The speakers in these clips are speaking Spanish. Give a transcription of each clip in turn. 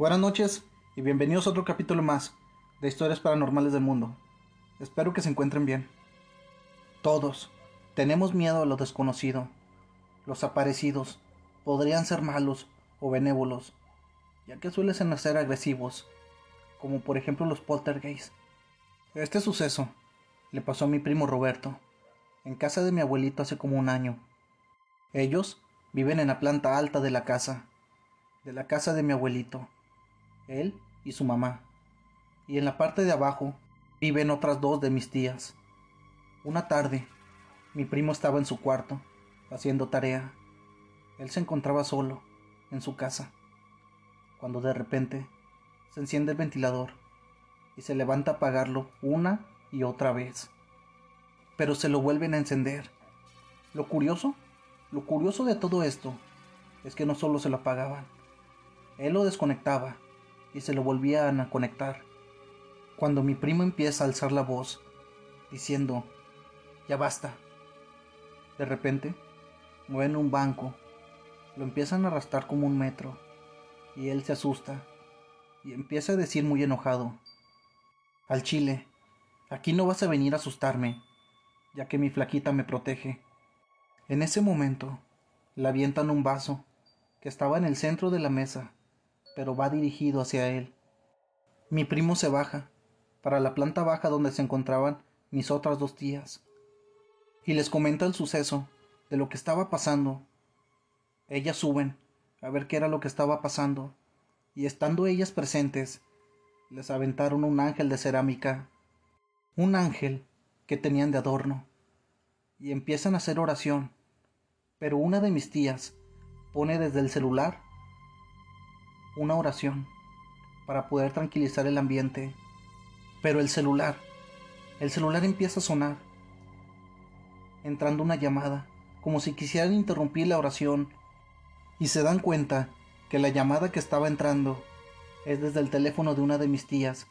Buenas noches y bienvenidos a otro capítulo más de Historias Paranormales del Mundo. Espero que se encuentren bien. Todos tenemos miedo a lo desconocido. Los aparecidos podrían ser malos o benévolos, ya que suelen ser agresivos, como por ejemplo los poltergeists. Este suceso le pasó a mi primo Roberto, en casa de mi abuelito hace como un año. Ellos viven en la planta alta de la casa, de la casa de mi abuelito, él y su mamá. Y en la parte de abajo viven otras dos de mis tías. Una tarde, mi primo estaba en su cuarto, haciendo tarea. Él se encontraba solo, en su casa, cuando de repente se enciende el ventilador y se levanta a apagarlo una y otra vez. Pero se lo vuelven a encender. Lo curioso, lo curioso de todo esto es que no solo se lo apagaban, él lo desconectaba y se lo volvían a conectar. Cuando mi primo empieza a alzar la voz, diciendo, ya basta. De repente, mueven un banco, lo empiezan a arrastrar como un metro, y él se asusta y empieza a decir muy enojado, al chile, aquí no vas a venir a asustarme, ya que mi flaquita me protege. En ese momento, le avientan un vaso que estaba en el centro de la mesa, pero va dirigido hacia él. Mi primo se baja, para la planta baja donde se encontraban mis otras dos tías, y les comenta el suceso de lo que estaba pasando. Ellas suben a ver qué era lo que estaba pasando, y estando ellas presentes, les aventaron un ángel de cerámica, un ángel que tenían de adorno, y empiezan a hacer oración, pero una de mis tías pone desde el celular una oración para poder tranquilizar el ambiente, pero el celular, el celular empieza a sonar, entrando una llamada, como si quisieran interrumpir la oración, y se dan cuenta que la llamada que estaba entrando es desde el teléfono de una de mis tías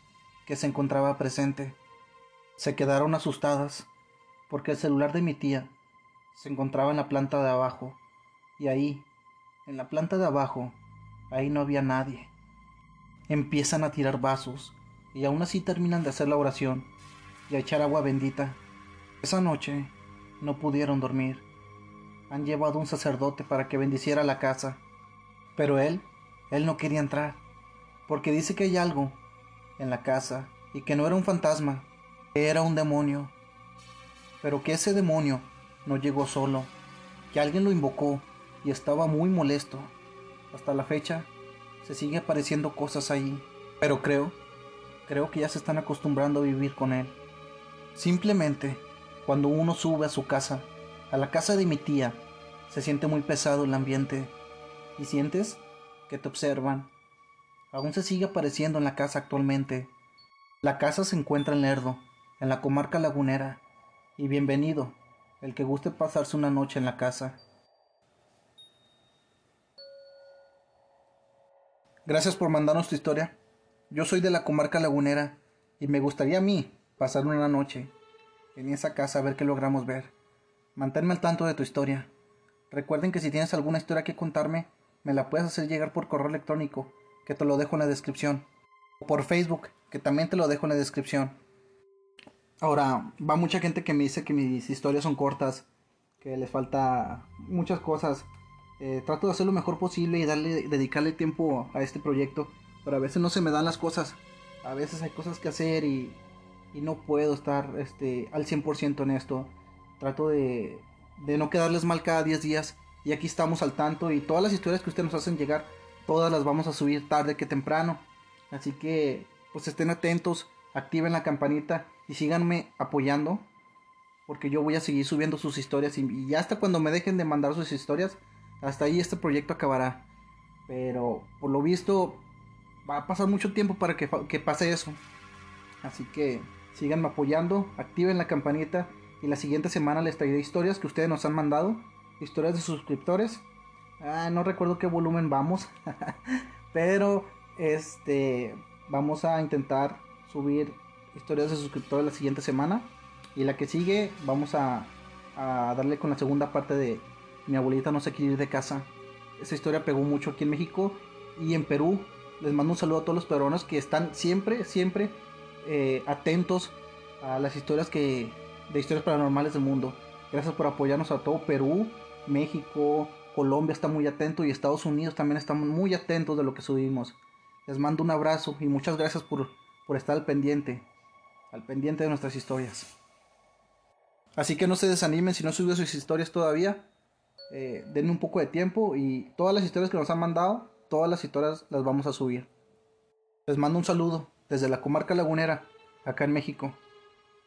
que se encontraba presente. Se quedaron asustadas porque el celular de mi tía se encontraba en la planta de abajo y ahí, en la planta de abajo, ahí no había nadie. Empiezan a tirar vasos y aún así terminan de hacer la oración y a echar agua bendita. Esa noche no pudieron dormir. Han llevado un sacerdote para que bendiciera la casa pero él, él no quería entrar, porque dice que hay algo en la casa y que no era un fantasma, que era un demonio, pero que ese demonio no llegó solo, que alguien lo invocó y estaba muy molesto. Hasta la fecha se sigue apareciendo cosas ahí, pero creo, creo que ya se están acostumbrando a vivir con él. Simplemente, cuando uno sube a su casa, a la casa de mi tía, se siente muy pesado el ambiente y sientes que te observan. Aún se sigue apareciendo en la casa actualmente. La casa se encuentra en Lerdo, en la comarca lagunera, y bienvenido, el que guste pasarse una noche en la casa. Gracias por mandarnos tu historia. Yo soy de la comarca lagunera y me gustaría a mí pasar una noche en esa casa a ver qué logramos ver. Manténme al tanto de tu historia. Recuerden que si tienes alguna historia que contarme, me la puedes hacer llegar por correo electrónico, que te lo dejo en la descripción. O por Facebook, que también te lo dejo en la descripción. Ahora, va mucha gente que me dice que mis historias son cortas, que les falta muchas cosas. Eh, trato de hacer lo mejor posible y darle, dedicarle tiempo a este proyecto, pero a veces no se me dan las cosas. A veces hay cosas que hacer y, y no puedo estar este, al 100% en esto. Trato de, de no quedarles mal cada 10 días y aquí estamos al tanto y todas las historias que ustedes nos hacen llegar, todas las vamos a subir tarde que temprano. Así que pues estén atentos, activen la campanita y síganme apoyando. Porque yo voy a seguir subiendo sus historias y, hasta cuando me dejen de mandar sus historias, hasta ahí este proyecto acabará. Pero por lo visto va a pasar mucho tiempo para que, que pase eso. Así que síganme apoyando, activen la campanita y la siguiente semana les traeré historias que ustedes nos han mandado historias de suscriptores. Ah, no recuerdo qué volumen vamos. pero este vamos a intentar subir historias de suscriptores la siguiente semana. Y la que sigue vamos a, a darle con la segunda parte de Mi abuelita no se quiere ir de casa. Esa historia pegó mucho aquí en México y en Perú. Les mando un saludo a todos los peruanos que están siempre, siempre eh, atentos a las historias que de historias paranormales del mundo. Gracias por apoyarnos a todo Perú, México, Colombia está muy atento y Estados Unidos también están muy atentos de lo que subimos. Les mando un abrazo y muchas gracias por, por estar al pendiente, al pendiente de nuestras historias. Así que no se desanimen si no subió sus historias todavía. Eh, un poco de tiempo y todas las historias que nos han mandado, todas las historias las vamos a subir. Les mando un saludo desde la comarca lagunera, acá en México.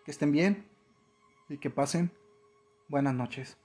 Que estén bien y que pasen buenas noches.